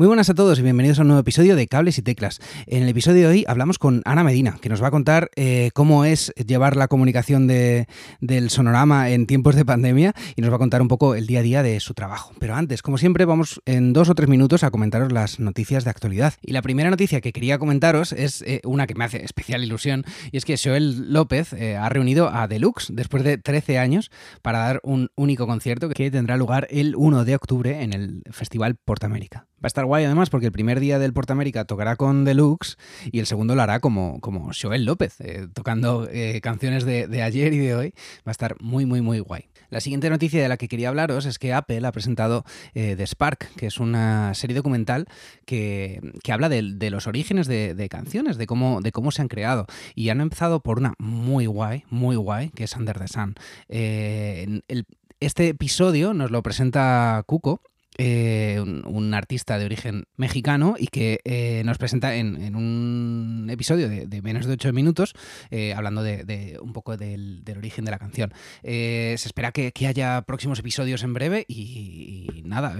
Muy buenas a todos y bienvenidos a un nuevo episodio de Cables y Teclas. En el episodio de hoy hablamos con Ana Medina, que nos va a contar eh, cómo es llevar la comunicación de, del sonorama en tiempos de pandemia y nos va a contar un poco el día a día de su trabajo. Pero antes, como siempre, vamos en dos o tres minutos a comentaros las noticias de actualidad. Y la primera noticia que quería comentaros es eh, una que me hace especial ilusión y es que Joel López eh, ha reunido a Deluxe después de 13 años para dar un único concierto que tendrá lugar el 1 de octubre en el Festival Portamérica. Va a estar guay además porque el primer día del Portamérica tocará con Deluxe y el segundo lo hará como, como Joel López, eh, tocando eh, canciones de, ayer y de hoy. Va a estar muy, muy, muy guay. La siguiente noticia de la que quería hablaros es que Apple ha presentado eh, The Spark, que es una serie documental que, habla de, los orígenes de, canciones, de cómo, de cómo se han creado. Y han empezado por una muy guay, muy guay, que es Under the Sun. este episodio nos lo presenta Cuco eh, un, artista de origen mexicano y que eh, nos presenta en, un episodio de, menos de 8 minutos eh, hablando de, un poco del, origen de la canción. se espera que, haya próximos episodios en breve y, nada,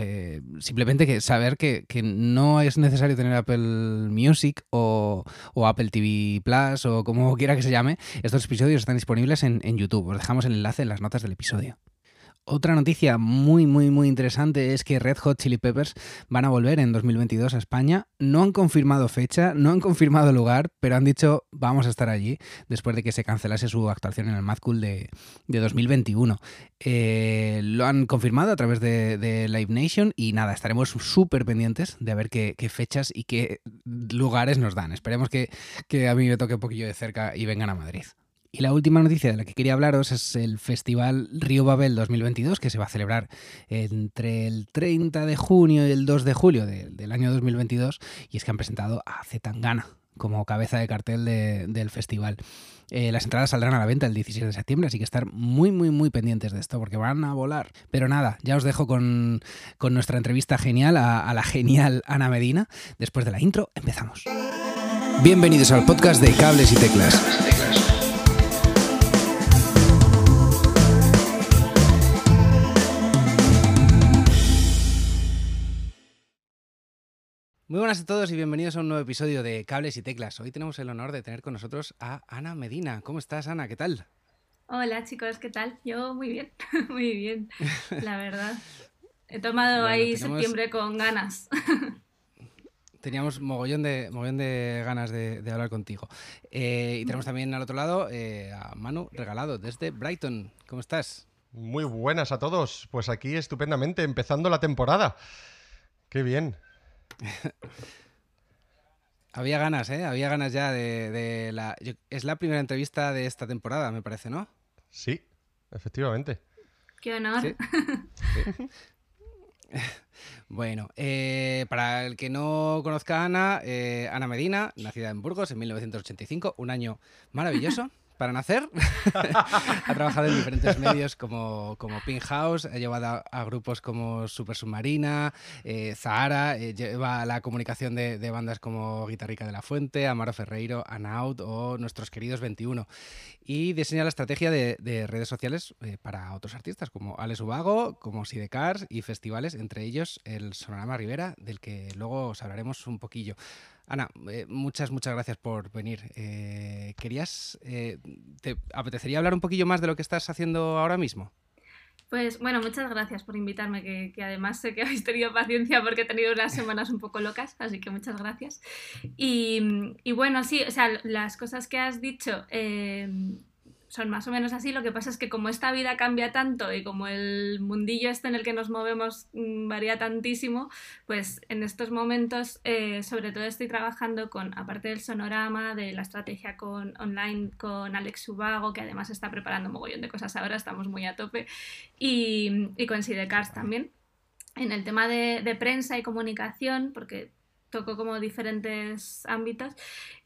simplemente que saber que, no es necesario tener Apple Music o, Apple TV Plus o como quiera que se llame. Estos episodios están disponibles en, en YouTube. Os dejamos el enlace en las notas del episodio. Otra noticia muy, muy, muy interesante es que Red Hot Chili Peppers van a volver en 2022 a España. No han confirmado fecha, no han confirmado lugar, pero han dicho vamos a estar allí después de que se cancelase su actuación en el Mad Cool de, 2021. Eh, lo han confirmado a través de, Live Nation y nada, estaremos súper pendientes de ver qué, fechas y qué lugares nos dan. Esperemos que, que a mí me toque un poquillo de cerca y vengan a Madrid. Y la última noticia de la que quería hablaros es el Festival Río Babel 2022, que se va a celebrar entre el 30 de junio y el 2 de julio del año 2022. Y es que han presentado a Zetangana como cabeza de cartel del festival. Eh, las entradas saldrán a la venta el 16 de septiembre, así que estar muy, muy, muy pendientes de esto, porque van a volar. Pero nada, ya os dejo con, nuestra entrevista genial a, a la genial Ana Medina. Después de la intro, empezamos. Bienvenidos al podcast de Cables y Teclas. Muy buenas a todos y bienvenidos a un nuevo episodio de Cables y Teclas. Hoy tenemos el honor de tener con nosotros a Ana Medina. ¿Cómo estás, Ana? ¿Qué tal? Hola, chicos, ¿qué tal? Yo muy bien, muy bien, la verdad. He tomado ahí septiembre con ganas. Teníamos mogollón de, mogollón de ganas de, hablar contigo. Eh, y tenemos también al otro lado eh, a Manu Regalado desde Brighton. ¿Cómo estás? Muy buenas a todos. Pues aquí estupendamente, empezando la temporada. Qué bien. Había ganas, ¿eh? Había ganas ya de, la... es la primera entrevista de esta temporada, me parece, ¿no? Sí, efectivamente. Qué honor. Bueno, eh, para el que no conozca a Ana, eh, Ana Medina, nacida en Burgos en 1985, un año maravilloso para nacer. ha trabajado en diferentes medios como, como Pink House, ha llevado a, grupos como Super Submarina, eh, Zahara, eh, lleva la comunicación de, bandas como Guitarrica de la Fuente, Amaro Ferreiro, Anaut o nuestros queridos 21. Y diseña la estrategia de, redes sociales eh, para otros artistas como Alex Ubago, como Sidecars y festivales, entre ellos el Sonorama Rivera, del que luego os hablaremos un poquillo. Ana, eh, muchas, muchas gracias por venir. Eh, ¿Querías, eh, te apetecería hablar un poquillo más de lo que estás haciendo ahora mismo? Pues bueno, muchas gracias por invitarme, que, además sé que habéis tenido paciencia porque he tenido unas semanas un poco locas, así que muchas gracias. Y, y bueno, sí, o sea, las cosas que has dicho, son más o menos así. Lo que pasa es que como esta vida cambia tanto y como el mundillo este en el que nos movemos mm, varía tantísimo, pues en estos momentos eh, sobre todo estoy trabajando con, aparte del sonorama, de la estrategia con, online con Alex Ubago, que además está preparando un mogollón de cosas ahora, estamos muy a tope, y, y con Sidecars también. En el tema de, de prensa y comunicación, porque toco como diferentes ámbitos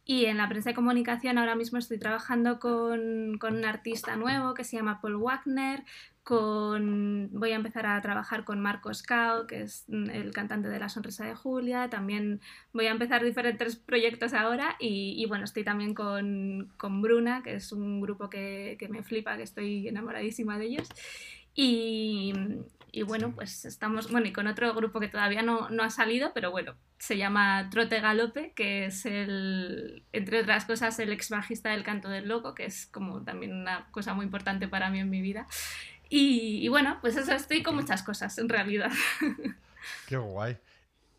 y en la prensa de comunicación ahora mismo estoy trabajando con, un artista nuevo que se llama Paul Wagner, con, voy a empezar a trabajar con Marcos Cao, que es el cantante de La Sonrisa de Julia, también voy a empezar diferentes proyectos ahora y, bueno, estoy también con, Bruna, que es un grupo que, que me flipa, que estoy enamoradísima de ellos. Y, y, bueno, pues estamos, bueno, y con otro grupo que todavía no, no, ha salido, pero bueno, se llama Trote Galope, que es el, entre otras cosas, el ex bajista del Canto del Loco, que es como también una cosa muy importante para mí en mi vida. Y, bueno, pues eso estoy con muchas cosas, en realidad. Qué guay.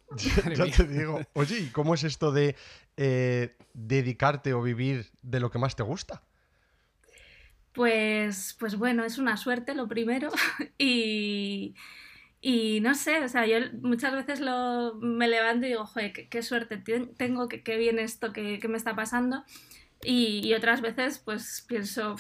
Ya, te digo, oye, ¿y cómo es esto de eh, dedicarte o vivir de lo que más te gusta? Pues, pues bueno, es una suerte lo primero. Y, y no sé, o sea, yo muchas veces lo, me levanto y digo, joder, qué, suerte tengo, qué, qué bien esto que, me está pasando y, otras veces pues pienso,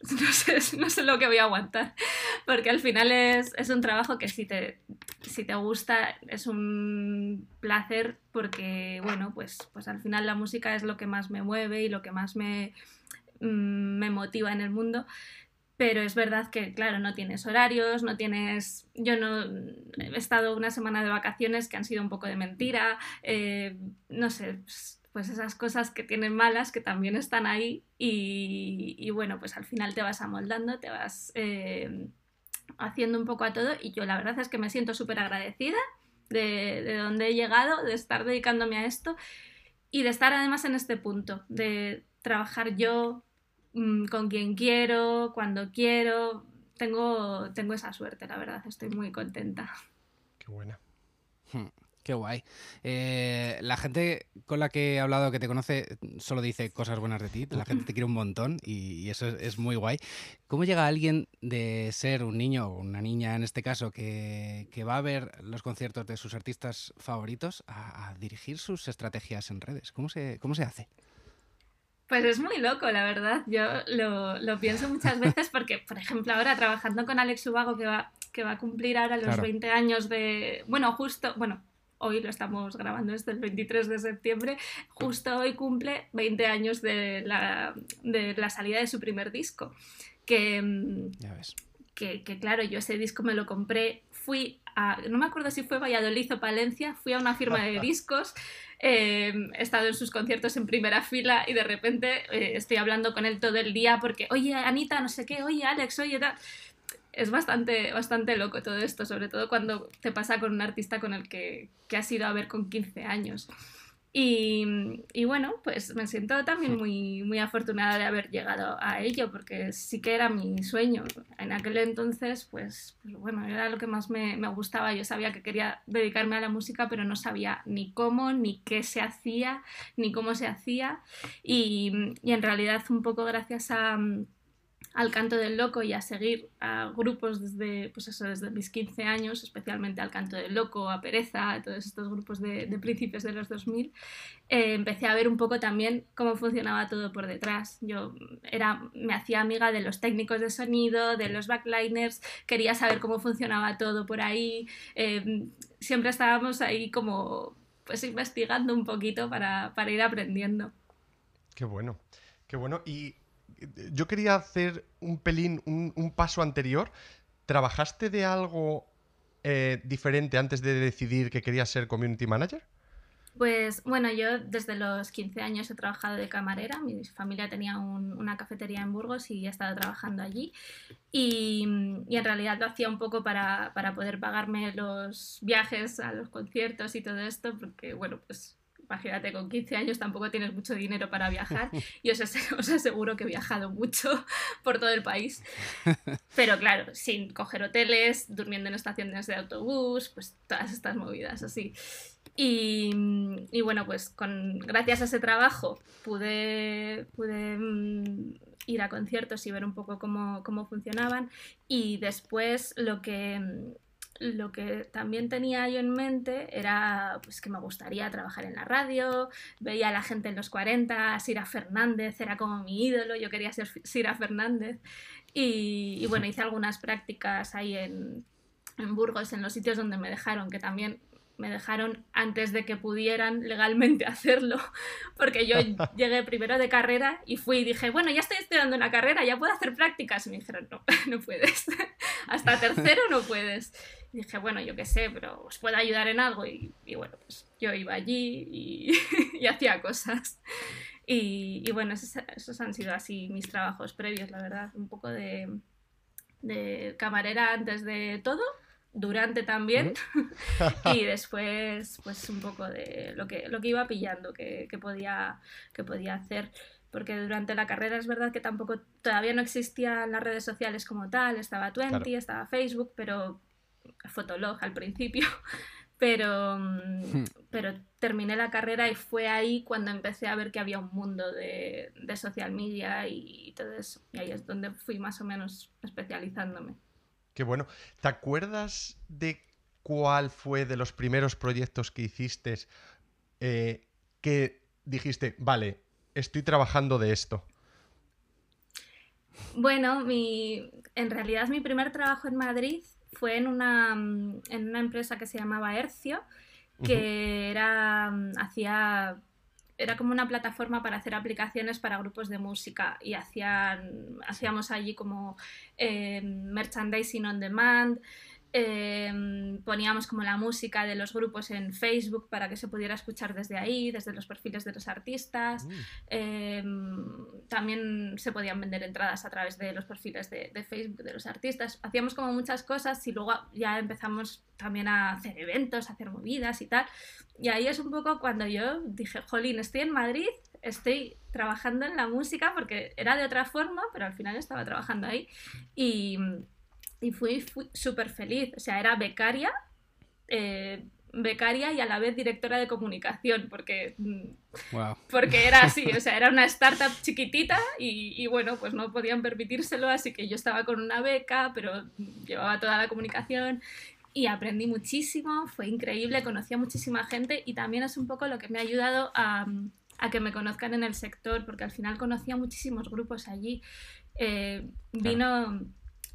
no sé, no sé lo que voy a aguantar, porque al final es, es un trabajo que si te, si te gusta es un placer porque, bueno, pues, pues al final la música es lo que más me mueve y lo que más me me motiva en el mundo. Pero es verdad que, claro, no tienes horarios, no tienes... Yo no he estado una semana de vacaciones que han sido un poco de mentira, eh, no sé, pues, pues esas cosas que tienen malas que también están ahí y, bueno, pues al final te vas amoldando, te vas eh, haciendo un poco a todo y yo la verdad es que me siento súper agradecida de, de donde he llegado, de estar dedicándome a esto y de estar además en este punto, de trabajar yo Mm, con quien quiero, cuando quiero. Tengo, tengo esa suerte, la verdad, estoy muy contenta. Qué buena. Hmm, qué guay. Eh, la gente con la que he hablado que te conoce solo dice cosas buenas de ti. La gente te quiere un montón y, eso es, muy guay. ¿Cómo llega alguien de ser un niño o una niña en este caso que, va a ver los conciertos de sus artistas favoritos a, dirigir sus estrategias en redes? ¿Cómo se, cómo se hace? Pues es muy loco, la verdad. Yo lo, pienso muchas veces porque, por ejemplo, ahora trabajando con Alex Ubago, que va, que va a cumplir ahora los 20 años de... Bueno, justo, bueno, hoy lo estamos grabando, es el 23 de septiembre, justo hoy cumple 20 años de la, de la salida de su primer disco. Que, mm, ya ves. Que, que, claro, yo ese disco me lo compré, fui a, no me acuerdo si fue Valladolid o Palencia, fui a una firma de discos, Em, he estado en sus conciertos en primera fila y de repente eh, estoy hablando con él todo el día porque, oye, Anita, no sé qué, oye, Alex, oye, tal. Es bastante, bastante loco todo esto, sobre todo cuando te pasa con un artista con el que, que has ido a ver con 15 años. Y, y, bueno, pues me siento también muy, muy afortunada de haber llegado a ello, porque sí que era mi sueño. En aquel entonces, pues, pues bueno, era lo que más me, me, gustaba. Yo sabía que quería dedicarme a la música, pero no sabía ni cómo, ni qué se hacía, ni cómo se hacía. Y, y en realidad, un poco gracias a al canto del loco y a seguir a grupos desde, pues eso, desde mis 15 años, especialmente al canto del loco, a Pereza, a todos estos grupos de, principios de los 2000, eh, empecé a ver un poco también cómo funcionaba todo por detrás. Yo era, me hacía amiga de los técnicos de sonido, de los backliners, quería saber cómo funcionaba todo por ahí. Eh, siempre estábamos ahí como pues investigando un poquito para, para ir aprendiendo. Qué bueno, qué bueno. Y yo quería hacer un pelín, un, paso anterior. ¿Trabajaste de algo eh, diferente antes de decidir que querías ser community manager? Pues bueno, yo desde los 15 años he trabajado de camarera. Mi familia tenía una cafetería en Burgos y he estado trabajando allí. Y, y en realidad lo hacía un poco para, para, poder pagarme los viajes a los conciertos y todo esto, porque bueno, pues imagínate, con 15 años tampoco tienes mucho dinero para viajar y os, aseguro que he viajado mucho por todo el país. Pero claro, sin coger hoteles, durmiendo en estaciones de autobús, pues todas estas movidas así. Y, bueno, pues con, gracias a ese trabajo pude, pude mm, ir a conciertos y ver un poco cómo, cómo funcionaban y después lo que lo que también tenía yo en mente era pues, que me gustaría trabajar en la radio, veía a la gente en los 40, Sira Fernández era como mi ídolo, yo quería ser Sira Fernández y, bueno, hice algunas prácticas ahí en, en Burgos, en los sitios donde me dejaron, que también me dejaron antes de que pudieran legalmente hacerlo, porque yo llegué primero de carrera y fui y dije, bueno, ya estoy estudiando una carrera, ya puedo hacer prácticas. Y me dijeron, no, no puedes, hasta tercero no puedes. Y dije, bueno, yo qué sé, pero os puedo ayudar en algo. Y, bueno, pues yo iba allí y, hacía cosas. Y, bueno, esos, han sido así mis trabajos previos, la verdad. Un poco de, de camarera antes de todo durante también y después pues un poco de lo que, lo que iba pillando que, podía, que podía hacer porque durante la carrera es verdad que tampoco todavía no existían las redes sociales como tal, estaba Twenty, estaba Facebook, pero Fotolog al principio, pero, hmm. pero terminé la carrera y fue ahí cuando empecé a ver que había un mundo de, de social media y todo eso, y ahí es donde fui más o menos especializándome. Qué bueno. ¿Te acuerdas de cuál fue de los primeros proyectos que hiciste eh, que dijiste, vale, estoy trabajando de esto? Bueno, mi, en realidad mi primer trabajo en Madrid fue en una, en una empresa que se llamaba Hercio, que era, hacía era como una plataforma para hacer aplicaciones para grupos de música y hacían, hacíamos allí como eh, merchandising on demand, Em, poníamos como la música de los grupos en Facebook para que se pudiera escuchar desde ahí, desde los perfiles de los artistas. Mm. Em, también se podían vender entradas a través de los perfiles de, Facebook de los artistas. Hacíamos como muchas cosas y luego ya empezamos también a hacer eventos, a hacer movidas y tal. Y ahí es un poco cuando yo dije, jolín, estoy en Madrid, estoy trabajando en la música porque era de otra forma, pero al final estaba trabajando ahí. Y y fui, súper feliz. O sea, era becaria, eh, becaria y a la vez directora de comunicación, porque, mm, porque era así, o sea, era una startup chiquitita y, y, bueno, pues no podían permitírselo, así que yo estaba con una beca, pero llevaba toda la comunicación y aprendí muchísimo, fue increíble, conocí a muchísima gente y también es un poco lo que me ha ayudado a, a que me conozcan en el sector, porque al final conocí a muchísimos grupos allí. Eh, vino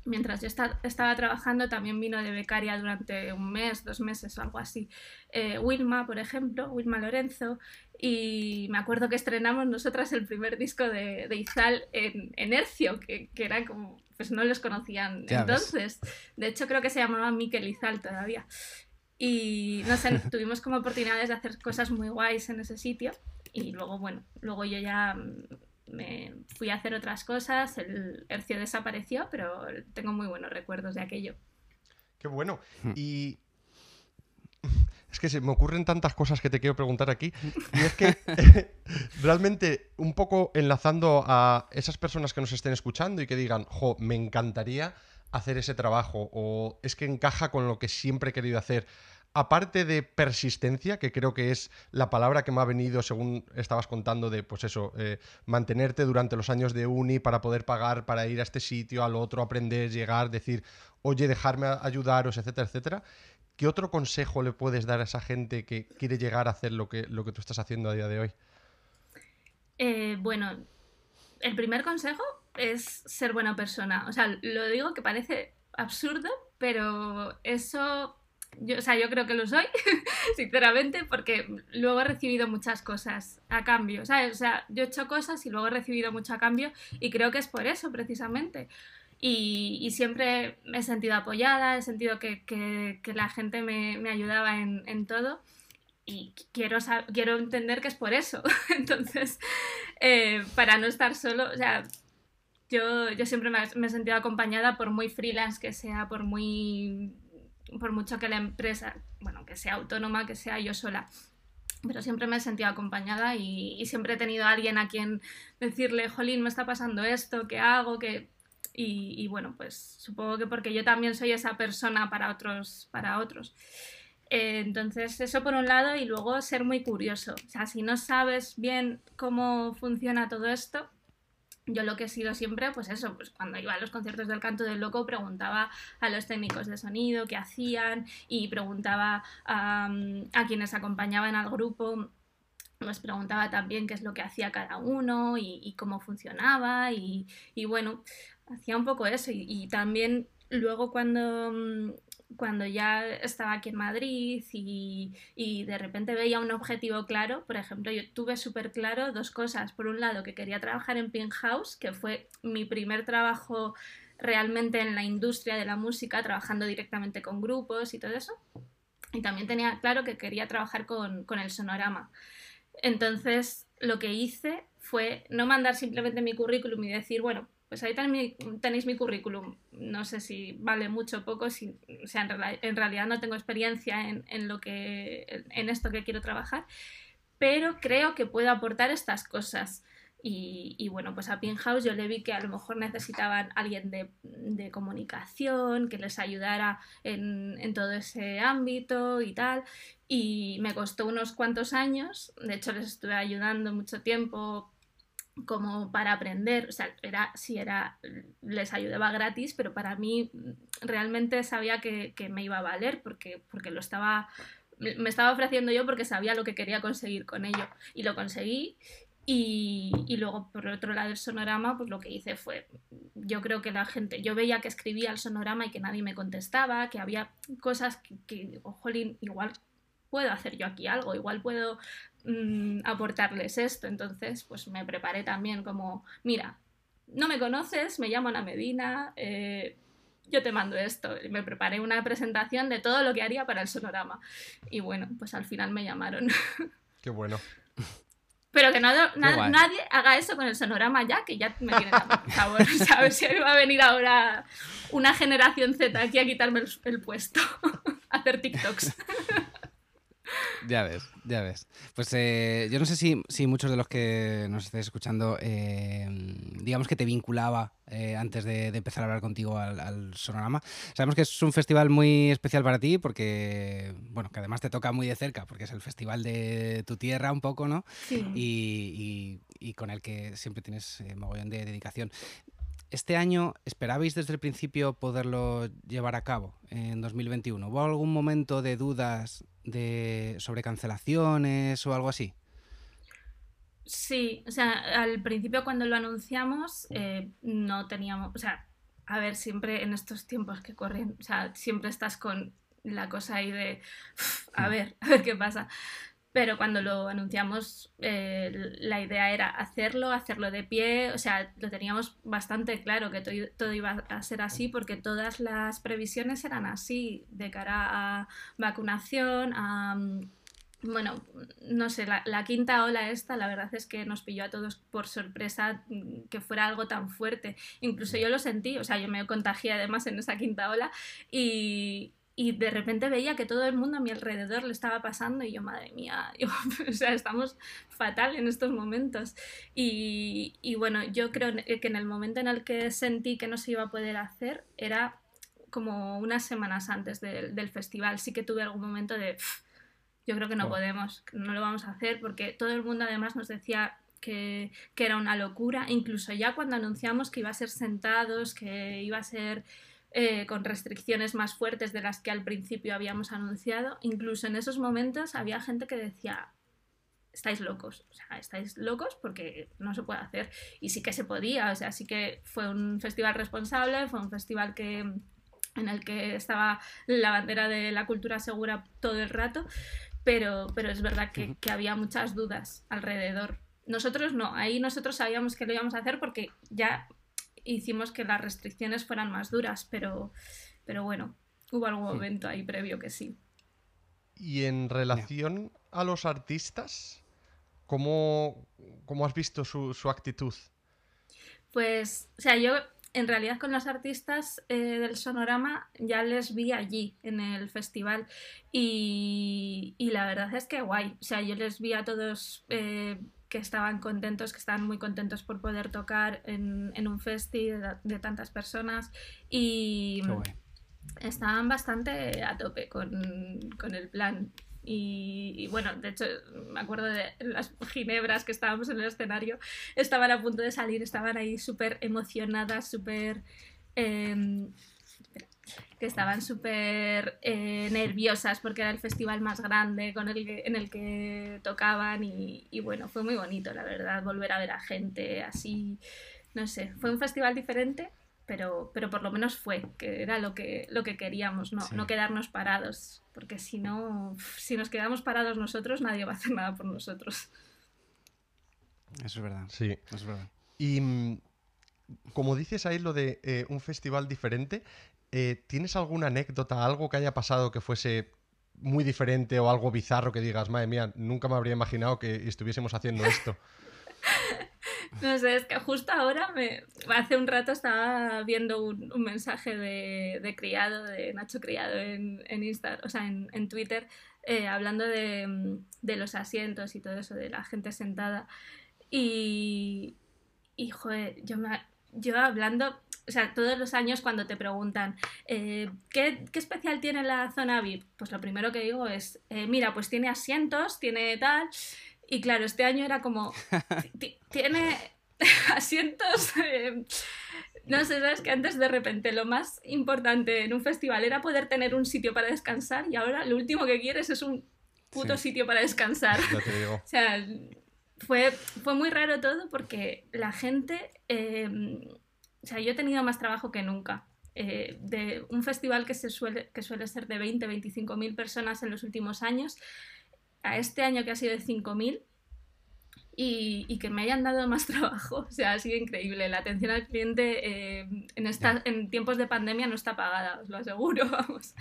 mientras yo estaba trabajando, también vino de becaria durante un mes, dos meses o algo así. Eh, Wilma, por ejemplo, Wilma Lorenzo, y me acuerdo que estrenamos nosotras el primer disco de, Izal en, en Hercio, que, que, era como, pues no los conocían entonces. De hecho, creo que se llamaba Miquel Izal todavía. Y no sé, tuvimos como oportunidades de hacer cosas muy guays en ese sitio. Y luego, bueno, luego yo ya me fui a hacer otras cosas, el hercio desapareció, pero tengo muy buenos recuerdos de aquello. Qué bueno. Hmm. Y es que se me ocurren tantas cosas que te quiero preguntar aquí. Y es que realmente, un poco enlazando a esas personas que nos estén escuchando y que digan, jo, me encantaría hacer ese trabajo o es que encaja con lo que siempre he querido hacer aparte de persistencia, que creo que es la palabra que me ha venido según estabas contando de, pues eso, eh, mantenerte durante los años de uni para poder pagar, para ir a este sitio, al otro, aprender, llegar, decir, oye, dejarme ayudaros, etcétera, etcétera. ¿Qué otro consejo le puedes dar a esa gente que quiere llegar a hacer lo que, lo que tú estás haciendo a día de hoy? Eh, bueno, el primer consejo es ser buena persona. O sea, lo digo que parece absurdo, pero eso yo, o sea, yo creo que lo soy, sinceramente, porque luego he recibido muchas cosas a cambio, ¿sabes? O sea, yo he hecho cosas y luego he recibido mucho a cambio y creo que es por eso, precisamente. Y, siempre me he sentido apoyada, he sentido que, que, la gente me, me ayudaba en, en, todo y quiero, quiero entender que es por eso. Entonces, eh, para no estar solo, o sea, yo, yo siempre me, me he sentido acompañada por muy freelance que sea, por muy por mucho que la empresa, bueno, que sea autónoma, que sea yo sola, pero siempre me he sentido acompañada y, siempre he tenido a alguien a quien decirle, Jolín, me está pasando esto, ¿qué hago? ¿Qué? Y, bueno, pues supongo que porque yo también soy esa persona para otros. Para otros. Eh, entonces, eso por un lado, y luego ser muy curioso. O sea, si no sabes bien cómo funciona todo esto, yo lo que he sido siempre, pues eso, pues cuando iba a los conciertos del canto del loco preguntaba a los técnicos de sonido qué hacían y preguntaba a, quienes acompañaban al grupo les preguntaba también qué es lo que hacía cada uno y, cómo funcionaba y, bueno, hacía un poco eso y también luego cuando cuando ya estaba aquí en Madrid y, de repente veía un objetivo claro, por ejemplo, yo tuve súper claro dos cosas. Por un lado, que quería trabajar en Pink House, que fue mi primer trabajo realmente en la industria de la música, trabajando directamente con grupos y todo eso. Y también tenía claro que quería trabajar con, con el sonorama. Entonces, lo que hice fue no mandar simplemente mi currículum y decir, bueno, pues ahí tenéis mi currículum. No sé si vale mucho o poco, si, o sea, en, realidad no tengo experiencia en, lo que, en esto que quiero trabajar, pero creo que puedo aportar estas cosas. Y, bueno, pues a Pinhouse yo le vi que a lo mejor necesitaban alguien de, comunicación, que les ayudara en, en, todo ese ámbito y tal. Y me costó unos cuantos años, de hecho les estuve ayudando mucho tiempo como para aprender, o sea, era, sí, era, les ayudaba gratis, pero para mí realmente sabía que, que me iba a valer porque, porque lo estaba, me estaba ofreciendo yo porque sabía lo que quería conseguir con ello. Y lo conseguí y, y, luego por otro lado el sonorama, pues lo que hice fue, yo creo que la gente, yo veía que escribía el sonorama y que nadie me contestaba, que había cosas que, que igual puedo hacer yo aquí algo, igual puedo Mm, aportarles esto. Entonces, pues me preparé también como, mira, no me conoces, me llamo Ana Medina, eh, yo te mando esto. Me preparé una presentación de todo lo que haría para el sonorama. Y bueno, pues al final me llamaron. Qué bueno. Pero que nadie haga eso con el sonorama ya, que ya me tiene por favor. ¿Sabes? Si va a venir ahora una generación Z aquí a quitarme el, el puesto, a hacer TikToks. Ya ves, ya ves. Pues eh, yo no sé si, si, muchos de los que nos estéis escuchando, eh, digamos que te vinculaba eh, antes de, empezar a hablar contigo al, Sonorama. Sabemos que es un festival muy especial para ti porque, bueno, que además te toca muy de cerca porque es el festival de tu tierra un poco, ¿no? Sí. Y, y, con el que siempre tienes mogollón de dedicación. Este año, ¿esperabais desde el principio poderlo llevar a cabo en 2021? ¿Hubo algún momento de dudas de, sobre cancelaciones o algo así? Sí, o sea, al principio cuando lo anunciamos eh, no teníamos, o sea, a ver, siempre en estos tiempos que corren, o sea, siempre estás con la cosa ahí de, a mm. ver, a ver qué pasa pero cuando lo anunciamos eh, la idea era hacerlo, hacerlo de pie, o sea, lo teníamos bastante claro que todo, iba a ser así porque todas las previsiones eran así de cara a vacunación, a... Bueno, no sé, la, la, quinta ola esta, la verdad es que nos pilló a todos por sorpresa mm, que fuera algo tan fuerte. Incluso yo lo sentí, o sea, yo me contagié además en esa quinta ola y, y de repente veía que todo el mundo a mi alrededor le estaba pasando y yo, madre mía, o sea, estamos fatal en estos momentos. Y, y, bueno, yo creo que en el momento en el que sentí que no se iba a poder hacer era como unas semanas antes del festival. Sí que tuve algún momento de, yo creo que no podemos, no lo vamos a hacer porque todo el mundo además nos decía que, que era una locura, incluso ya cuando anunciamos que iba a ser sentados, que iba a ser eh, con restricciones más fuertes de las que al principio habíamos anunciado. Incluso en esos momentos había gente que decía, estáis locos, o sea, estáis locos porque no se puede hacer. Y sí que se podía, o sea, sí que fue un festival responsable, fue un festival que en el que estaba la bandera de la cultura segura todo el rato, pero, pero es verdad que, que había muchas dudas alrededor. Nosotros no, ahí nosotros sabíamos que lo íbamos a hacer porque ya hicimos que las restricciones fueran más duras, pero, pero bueno, hubo algún momento ahí previo que sí. Y en relación a los artistas, ¿cómo, cómo has visto su, su, actitud? Pues, o sea, yo en realidad con los artistas eh, del Sonorama ya les vi allí en el festival y, y, la verdad es que guay, o sea, yo les vi a todos eh, que estaban contentos, que estaban muy contentos por poder tocar en, en un festi de, tantas personas y estaban bastante a tope con, con el plan. Y, bueno, de hecho, me acuerdo de las ginebras que estábamos en el escenario, estaban a punto de salir, estaban ahí súper emocionadas, súper... Eh, que estaban súper eh, nerviosas porque era el festival más grande con el en el que tocaban y, bueno, fue muy bonito, la verdad, volver a ver a gente así, no sé, fue un festival diferente, pero, pero por lo menos fue, que era lo que, lo que queríamos, no, no quedarnos parados, porque si no, si nos quedamos parados nosotros, nadie va a hacer nada por nosotros. Eso es verdad. Sí. Eso es verdad. Y mm, como dices ahí lo de eh, un festival diferente, eh, ¿tienes alguna anécdota, algo que haya pasado que fuese muy diferente o algo bizarro que digas, madre mía, nunca me habría imaginado que estuviésemos haciendo esto? No sé, es que justo ahora, me, hace un rato estaba viendo un, mensaje de, Criado, de Nacho Criado en, en Insta, o sea, en, Twitter, eh, hablando de, de, los asientos y todo eso, de la gente sentada. Y, y joder, yo, me, yo hablando, o sea, todos los años cuando te preguntan, eh, ¿qué, ¿qué, especial tiene la zona VIP? Pues lo primero que digo es, eh, mira, pues tiene asientos, tiene tal. Y claro, este año era como, tiene asientos... Eh, no sé, sabes que antes de repente lo más importante en un festival era poder tener un sitio para descansar y ahora lo último que quieres es un puto sitio para descansar. O sea, fue, fue muy raro todo porque la gente o sea, yo he tenido más trabajo que nunca. Eh, de un festival que, se suele, que suele ser de 20, 25 mil personas en los últimos años, a este año que ha sido de 5 mil, y, que me hayan dado más trabajo. O sea, ha sido increíble. La atención al cliente eh, en, esta, en tiempos de pandemia no está pagada, os lo aseguro, vamos.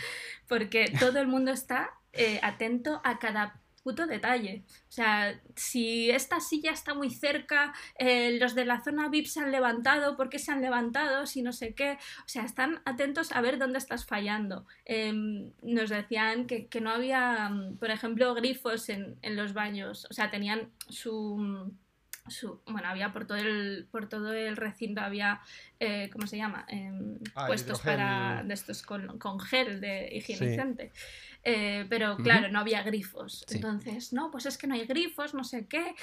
Porque todo el mundo está eh, atento a cada puto detalle. O sea, si esta silla está muy cerca, eh, los de la zona VIP se han levantado, ¿por qué se han levantado? Si no sé qué. O sea, están atentos a ver dónde estás fallando. Em, nos decían que, no había, por ejemplo, grifos en, los baños. O sea, tenían su... Su, bueno, había por todo el, por todo el recinto, había, eh, ¿cómo se llama? Em, ah, puestos para, de estos con, con gel de higienizante. Eh, pero claro, no había grifos. Entonces, no, pues es que no hay grifos, no sé qué.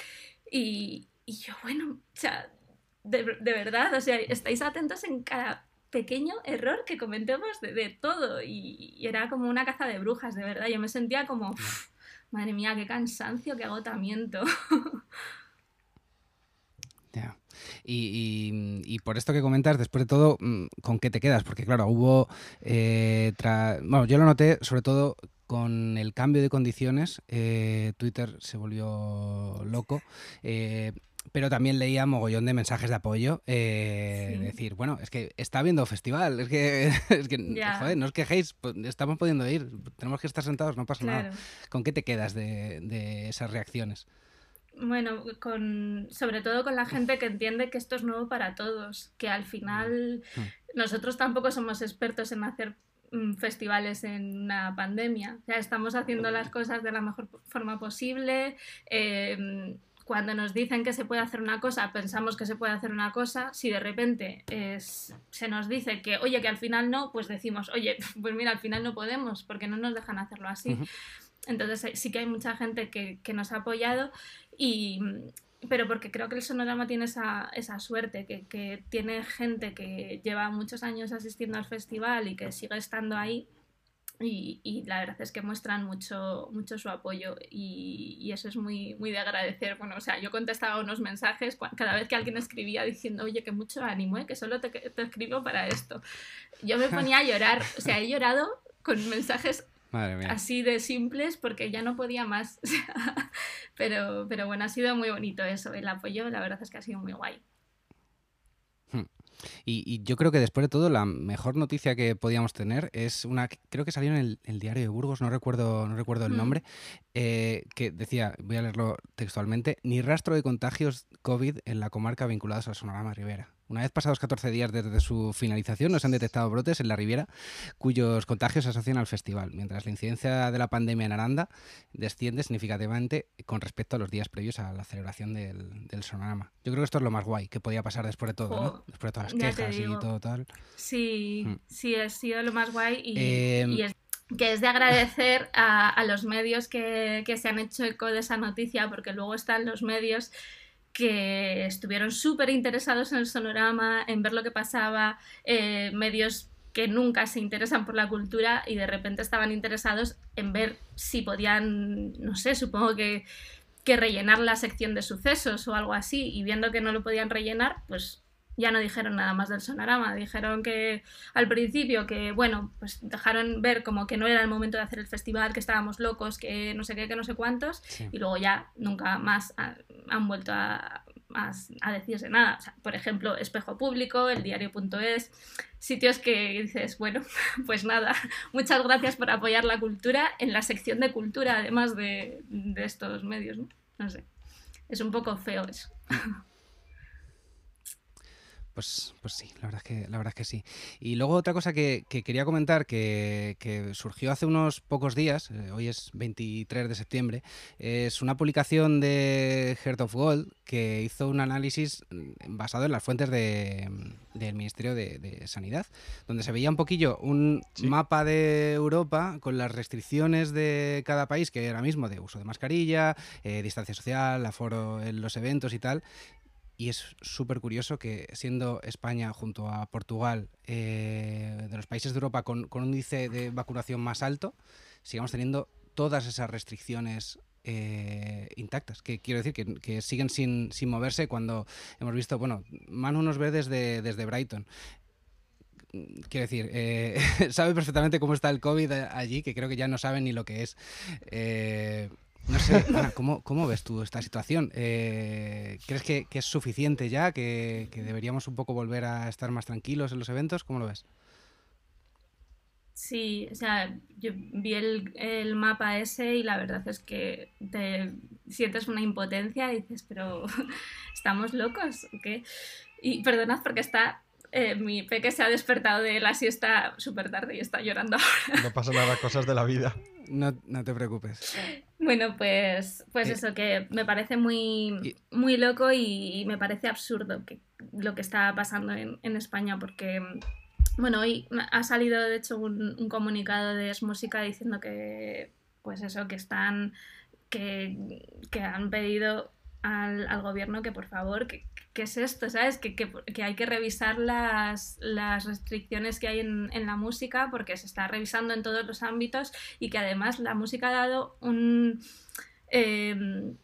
Y, y yo, bueno, o sea, de, de, verdad, o sea, estáis atentos en cada pequeño error que cometemos de, de todo. Y, era como una caza de brujas, de verdad. Yo me sentía como, madre mía, qué cansancio, qué agotamiento. Y, por esto que comentas, después de todo, mm, ¿con qué te quedas? Porque claro, hubo... Eh, bueno, yo lo noté sobre todo con el cambio de condiciones, eh, Twitter se volvió loco. Eh, pero también leía mogollón de mensajes de apoyo. Decir, bueno, es que está habiendo festival, es que, es que joder, no os quejéis, pues, estamos pudiendo ir, tenemos que estar sentados, no pasa nada. ¿Con qué te quedas de, de esas reacciones? Bueno, con, sobre todo con la gente que entiende que esto es nuevo para todos, que al final mm. nosotros tampoco somos expertos en hacer mm, festivales en una pandemia. O sea, estamos haciendo las cosas de la mejor forma posible. Em, cuando nos dicen que se puede hacer una cosa, pensamos que se puede hacer una cosa. Si de repente es, se nos dice que, oye, que al final no, pues decimos, oye, pues mira, al final no podemos porque no nos dejan hacerlo así. Entonces sí que hay mucha gente que, que nos ha apoyado y, pero porque creo que el sonorama tiene esa, esa suerte, que, que, tiene gente que lleva muchos años asistiendo al festival y que sigue estando ahí. Y, y la verdad es que muestran mucho, mucho su apoyo y, y, eso es muy, muy de agradecer. Bueno, o sea, yo contestaba unos mensajes cada vez que alguien escribía diciendo, oye, que mucho ánimo, ¿eh? que solo te, te escribo para esto. Yo me ponía a llorar, o sea, he llorado con mensajes Así de simples porque ya no podía más. pero, pero bueno, ha sido muy bonito eso. El apoyo, la verdad es que ha sido muy guay. Hmm. Y, yo creo que después de todo, la mejor noticia que podíamos tener es una, creo que salió en el, diario de Burgos, no recuerdo, no recuerdo el hmm. nombre, eh, que decía, voy a leerlo textualmente, ni rastro de contagios COVID en la comarca vinculados al Sonorama Rivera. Una vez pasados 14 días desde su finalización, no se han detectado brotes en la Riviera cuyos contagios se asocian al festival, mientras la incidencia de la pandemia en Aranda desciende significativamente con respecto a los días previos a la celebración del, Sonorama. Yo creo que esto es lo más guay que podía pasar después de todo, ¿no? Después de todas las quejas y todo tal. Sí, mm. sí, ha sido lo más guay y, em, es que es de agradecer a, los medios que, que, se han hecho eco de esa noticia, porque luego están los medios que estuvieron súper interesados en el sonorama, en ver lo que pasaba, eh, medios que nunca se interesan por la cultura y de repente estaban interesados en ver si podían, no sé, supongo que, que rellenar la sección de sucesos o algo así y viendo que no lo podían rellenar, pues ya no dijeron nada más del sonorama, dijeron que al principio que, bueno, pues dejaron ver como que no era el momento de hacer el festival, que estábamos locos, que no sé qué, que no sé cuántos, y luego ya nunca más han vuelto a, a, decirse nada. por ejemplo, Espejo Público, el diario.es, sitios que dices, bueno, pues nada, muchas gracias por apoyar la cultura en la sección de cultura, además de, de estos medios, ¿no? No sé, es un poco feo eso. Pues, pues sí, la verdad, es que, la verdad es que sí. Y luego otra cosa que, quería comentar que, surgió hace unos pocos días, eh, hoy es 23 de septiembre, es una publicación de Heart of Gold que hizo un análisis mm, basado en las fuentes de, del Ministerio de, Sanidad, donde se veía un poquillo un mapa de Europa con las restricciones de cada país, que ahora mismo de uso de mascarilla, eh, distancia social, aforo en los eventos y tal, y es súper curioso que siendo España junto a Portugal eh, de los países de Europa con, un índice de vacunación más alto, sigamos teniendo todas esas restricciones eh, intactas, que quiero decir que, siguen sin, moverse cuando hemos visto, bueno, Manu nos ve desde, Brighton. Quiero decir, eh, sabe perfectamente cómo está el COVID allí, que creo que ya no saben ni lo que es. No sé, Ana, ¿cómo, ves tú esta situación? Eh, ¿Crees que, es suficiente ya? ¿Que, deberíamos un poco volver a estar más tranquilos en los eventos? ¿Cómo lo ves? Sí, o sea, yo vi el, mapa ese y la verdad es que te sientes una impotencia y dices, pero ¿estamos locos o qué? Y perdonad porque está eh, mi peque se ha despertado de la siesta súper tarde y está llorando ahora. No pasa nada, cosas de la vida. No, no te preocupes. Bueno, pues, pues eh, eso, que me parece muy, muy loco y, me parece absurdo que, lo que está pasando en, en España porque... Bueno, hoy ha salido de hecho un, un comunicado de Es Música diciendo que, pues eso, que están, que, que han pedido al, al, gobierno que por favor, que, ¿qué es esto? ¿Sabes? Que, que, hay que revisar las, las restricciones que hay en, en, la música porque se está revisando en todos los ámbitos y que además la música ha dado un... Em,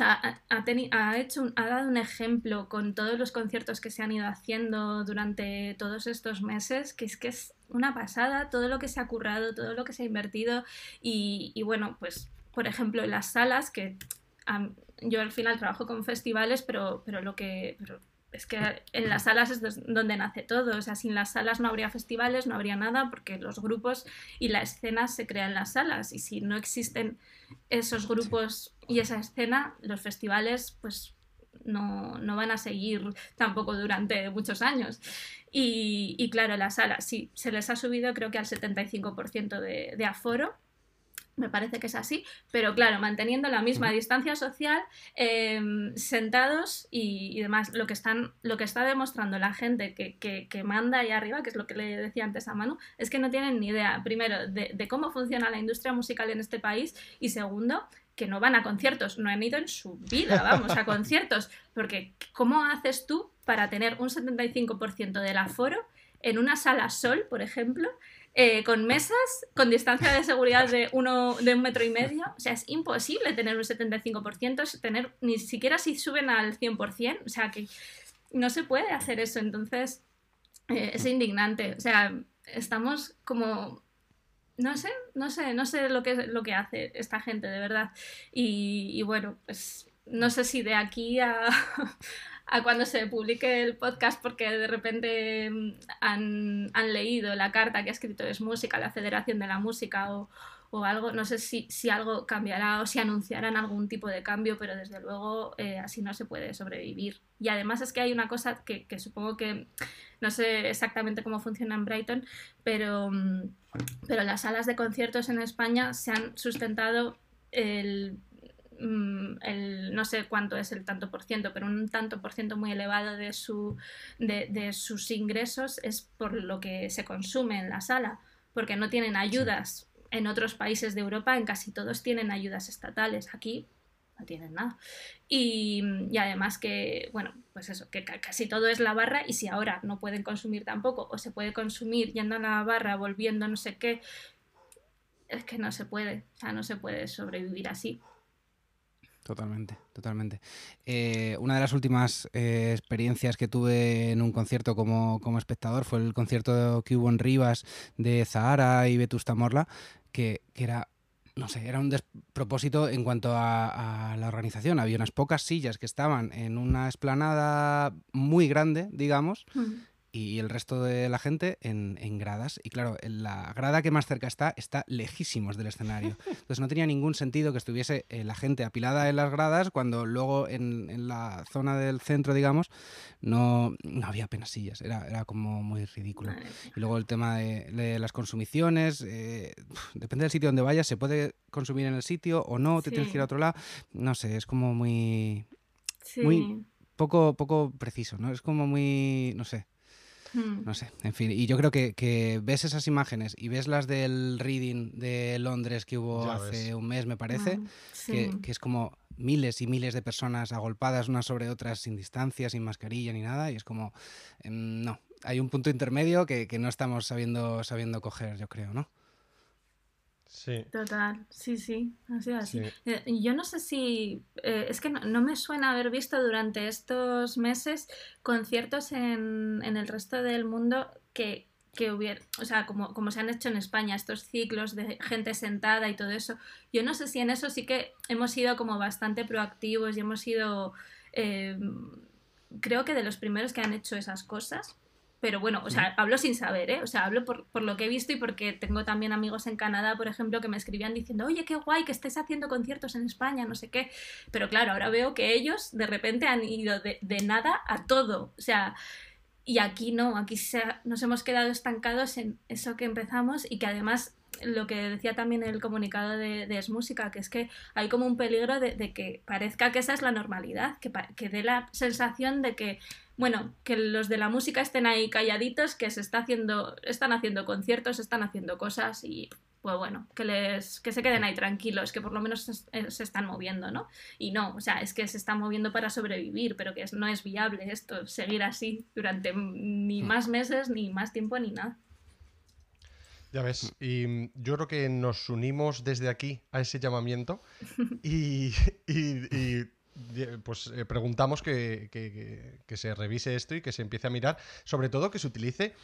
ha, ha, hecho ha dado un ejemplo con todos los conciertos que se han ido haciendo durante todos estos meses, que es que es una pasada todo lo que se ha currado, todo lo que se ha invertido y, y bueno, pues por ejemplo las salas que yo al final trabajo con festivales, pero, pero lo que... es que en las salas es donde nace todo, o sea, sin las salas no habría festivales, no habría nada, porque los grupos y la escena se crean en las salas, y si no existen esos grupos y esa escena, los festivales pues no, no van a seguir tampoco durante muchos años. Y, claro, las salas sí, se les ha subido creo que al 75% de, de aforo, me parece que es así, pero claro, manteniendo la misma distancia social, em, sentados y, demás, lo que, están, lo que está demostrando la gente que, que, manda ahí arriba, que es lo que le decía antes a Manu, es que no tienen ni idea, primero, de, cómo funciona la industria musical en este país y segundo, que no van a conciertos, no han ido en su vida, vamos, a conciertos, porque ¿cómo haces tú para tener un 75% del aforo en una sala sol, por ejemplo, eh, con mesas, con distancia de seguridad de, uno, de un metro y medio. O sea, es imposible tener un 75%, tener, ni siquiera si suben al 100%. O sea, que no se puede hacer eso. Entonces, eh, es indignante. O sea, estamos como... No sé, no sé, no sé lo que, lo que hace esta gente, de verdad. Y, y bueno, pues no sé si de aquí a, a cuando se publique el podcast porque de repente mm, han, han, leído la carta que ha escrito Es Música, la Federación de la Música o, o algo. No sé si, si, algo cambiará o si anunciarán algún tipo de cambio, pero desde luego eh, así no se puede sobrevivir. Y además es que hay una cosa que, que, supongo que no sé exactamente cómo funciona en Brighton, pero, mm, pero las salas de conciertos en España se han sustentado el el, no sé cuánto es el tanto por ciento, pero un tanto por ciento muy elevado de, su, de, sus ingresos es por lo que se consume en la sala, porque no tienen ayudas. En otros países de Europa, en casi todos tienen ayudas estatales. Aquí no tienen nada. Y, y, además que, bueno, pues eso, que casi todo es la barra y si ahora no pueden consumir tampoco o se puede consumir yendo a la barra, volviendo no sé qué, es que no se puede, o sea, no se puede sobrevivir así. Totalmente, totalmente. Eh, una de las últimas eh, experiencias que tuve en un concierto como, espectador fue el concierto que hubo en Rivas de Zahara y Vetusta Morla, que, era, no sé, era un despropósito en cuanto a, la organización. Había unas pocas sillas que estaban en una esplanada muy grande, digamos, y el resto de la gente en, en, gradas. Y claro, la grada que más cerca está está lejísimos del escenario. Entonces no tenía ningún sentido que estuviese eh, la gente apilada en las gradas cuando luego en, en la zona del centro, digamos, no, no había apenas sillas. Era, era como muy ridículo. Y luego el tema de, las consumiciones, eh, depende del sitio donde vayas, se puede consumir en el sitio o no, te tienes que ir a otro lado. No sé, es como muy... Muy poco, poco preciso, ¿no? Es como muy, no sé, hmm. no sé, en fin. Y yo creo que, ves esas imágenes y ves las del reading de Londres que hubo hace un mes, me parece, ah, que, es como miles y miles de personas agolpadas unas sobre otras sin distancia, sin mascarilla ni nada, y es como, em, no, hay un punto intermedio que, que, no estamos sabiendo, sabiendo coger, yo creo, ¿no? Sí. Total, sí, sí, así así. Eh, yo no sé si, eh, es que no, me suena haber visto durante estos meses conciertos en, en el resto del mundo que, que hubiera, o sea, como, como se han hecho en España, estos ciclos de gente sentada y todo eso. Yo no sé si en eso sí que hemos sido como bastante proactivos y hemos sido, eh, creo que de los primeros que han hecho esas cosas. Pero bueno, o sea, hablo sin saber, ¿eh? O sea, hablo por, por, lo que he visto y porque tengo también amigos en Canadá, por ejemplo, que me escribían diciendo, oye, qué guay que estés haciendo conciertos en España, no sé qué. Pero claro, ahora veo que ellos de repente han ido de, de nada a todo. O sea, y aquí no, aquí se nos hemos quedado estancados en eso que empezamos y que además lo que decía también el comunicado de, de Es Música, que es que hay como un peligro de, de que parezca que esa es la normalidad, que, que dé la sensación de que bueno, que los de la música estén ahí calladitos, que se está haciendo, están haciendo conciertos, están haciendo cosas y pues bueno, que les, que se queden ahí tranquilos, que por lo menos se, eh, están moviendo, ¿no? Y no, o sea, es que se están moviendo para sobrevivir, pero que no es viable esto, seguir así durante ni mm. más meses, ni más tiempo, ni nada. Ya ves, y mm, yo creo que nos unimos desde aquí a ese llamamiento y pues eh, preguntamos que, se revise esto y que se empiece a mirar, sobre todo que se utilice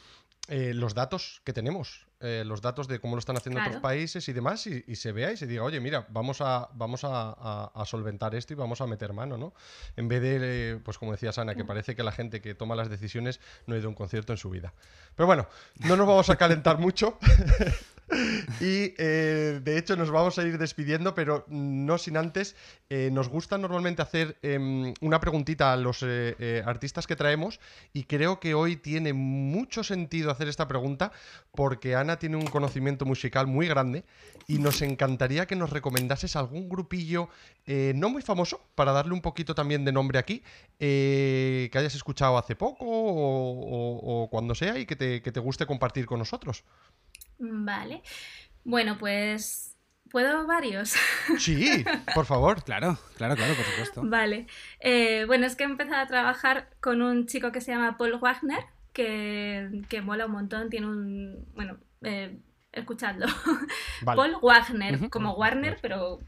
eh, los datos que tenemos, eh, los datos de cómo lo están haciendo otros países y demás, y, se vea y se diga, oye, mira, vamos a, vamos a, solventar esto y vamos a meter mano, ¿no? En vez de, pues como decía Sana, que parece que la gente que toma las decisiones no ha ido a un concierto en su vida. Pero bueno, no nos vamos a calentar mucho. Y eh, de hecho nos vamos a ir despidiendo, pero no sin antes. Eh, nos gusta normalmente hacer em, una preguntita a los eh, artistas que traemos y creo que hoy tiene mucho sentido hacer esta pregunta porque Ana tiene un conocimiento musical muy grande y nos encantaría que nos recomendases algún grupillo no muy famoso para darle un poquito también de nombre aquí que hayas escuchado hace poco o, cuando sea y que te guste compartir con nosotros. Vale. Bueno, pues ¿Puedo varios? Sí, por favor. claro, claro, claro, por supuesto. Vale. Eh, bueno, es que he empezado a trabajar con un chico que se llama Paul Wagner, que, que mola un montón, tiene un... Bueno, eh, escuchadlo. Paul Wagner, como Warner, pero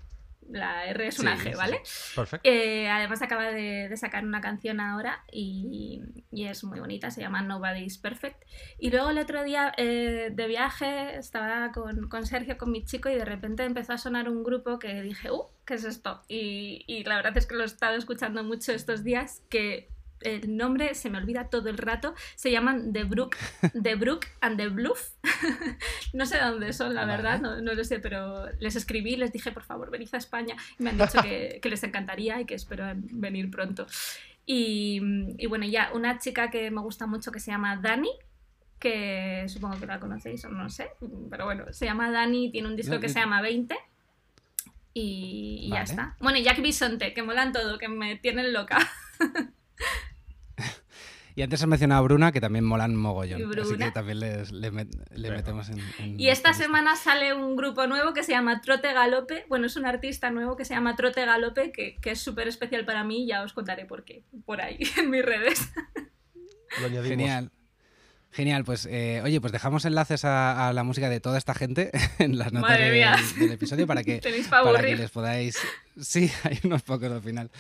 la R es una G, ¿vale? Perfecto. Eh, además acaba de, sacar una canción ahora y, es muy bonita, se llama Nobody's Perfect. Y luego el otro día eh, de viaje estaba con, Sergio, con mi chico, y de repente empezó a sonar un grupo que dije, ¡uh! ¿Qué es esto? Y, y la verdad es que lo he estado escuchando mucho estos días, que el nombre se me olvida todo el rato, se llaman The Brook, The Brook and the Bluff. no sé dónde son, la verdad, no, lo sé, pero les escribí, les dije, por favor, venid a España. Y me han dicho que, les encantaría y que espero venir pronto. Y, bueno, ya, una chica que me gusta mucho que se llama Dani, que supongo que la conocéis o no sé, pero bueno, se llama Dani, tiene un disco que se llama 20 y, ya está. Bueno, y Jack Bisonte, que molan todo, que me tienen loca. Y antes has mencionado a Bruna, que también molan mogollón. Así que también le, metemos en, Y esta semana sale un grupo nuevo que se llama Trote Galope. Bueno, es un artista nuevo que se llama Trote Galope, que, que es súper especial para mí. Ya os contaré por qué, por ahí, en mis redes. Lo añadimos. Genial. Genial, pues eh, oye, pues dejamos enlaces a, la música de toda esta gente en las notas del, episodio para que, para que les podáis. Sí, hay unos pocos al final.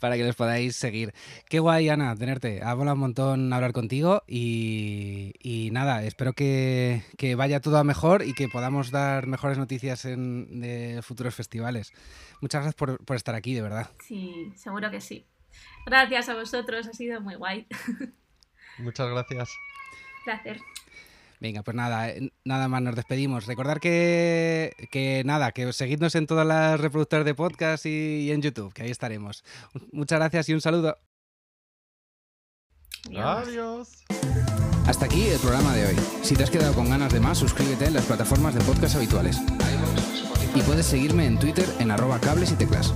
Para que les podáis seguir. Qué guay, Ana, tenerte. Ha volado un montón hablar contigo y, nada, espero que, vaya todo a mejor y que podamos dar mejores noticias en de futuros festivales. Muchas gracias por, por estar aquí, de verdad. Sí, seguro que sí. Gracias a vosotros, ha sido muy guay. Muchas gracias. Placer. Venga, pues nada, eh, nada más nos despedimos. Recordar que, que nada, que seguidnos en todas las reproductoras de podcast y, y en YouTube, que ahí estaremos. Muchas gracias y un saludo. Adiós. Hasta aquí el programa de hoy. Si te has quedado con ganas de más, suscríbete en las plataformas de podcast habituales. Y puedes seguirme en Twitter en arroba cables y teclas.